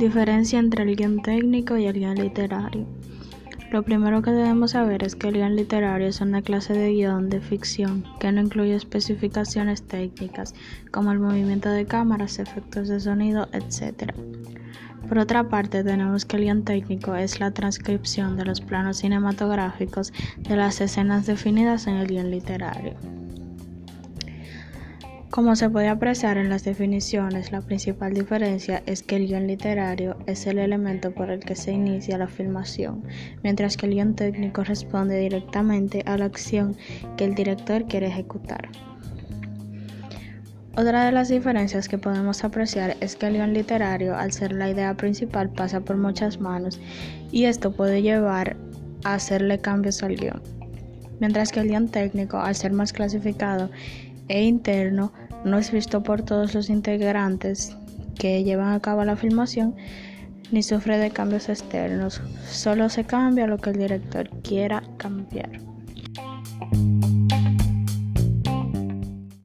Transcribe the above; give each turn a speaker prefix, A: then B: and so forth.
A: Diferencia entre el guion técnico y el guion literario. Lo primero que debemos saber es que el guion literario es una clase de guion de ficción que no incluye especificaciones técnicas como el movimiento de cámaras, efectos de sonido, etc. Por otra parte, tenemos que el guion técnico es la transcripción de los planos cinematográficos de las escenas definidas en el guion literario. Como se puede apreciar en las definiciones, la principal diferencia es que el guion literario es el elemento por el que se inicia la filmación, mientras que el guion técnico responde directamente a la acción que el director quiere ejecutar. Otra de las diferencias que podemos apreciar es que el guion literario, al ser la idea principal, pasa por muchas manos y esto puede llevar a hacerle cambios al guion, mientras que el guion técnico, al ser más clasificado e interno, no es visto por todos los integrantes que llevan a cabo la filmación ni sufre de cambios externos, solo se cambia lo que el director quiera cambiar.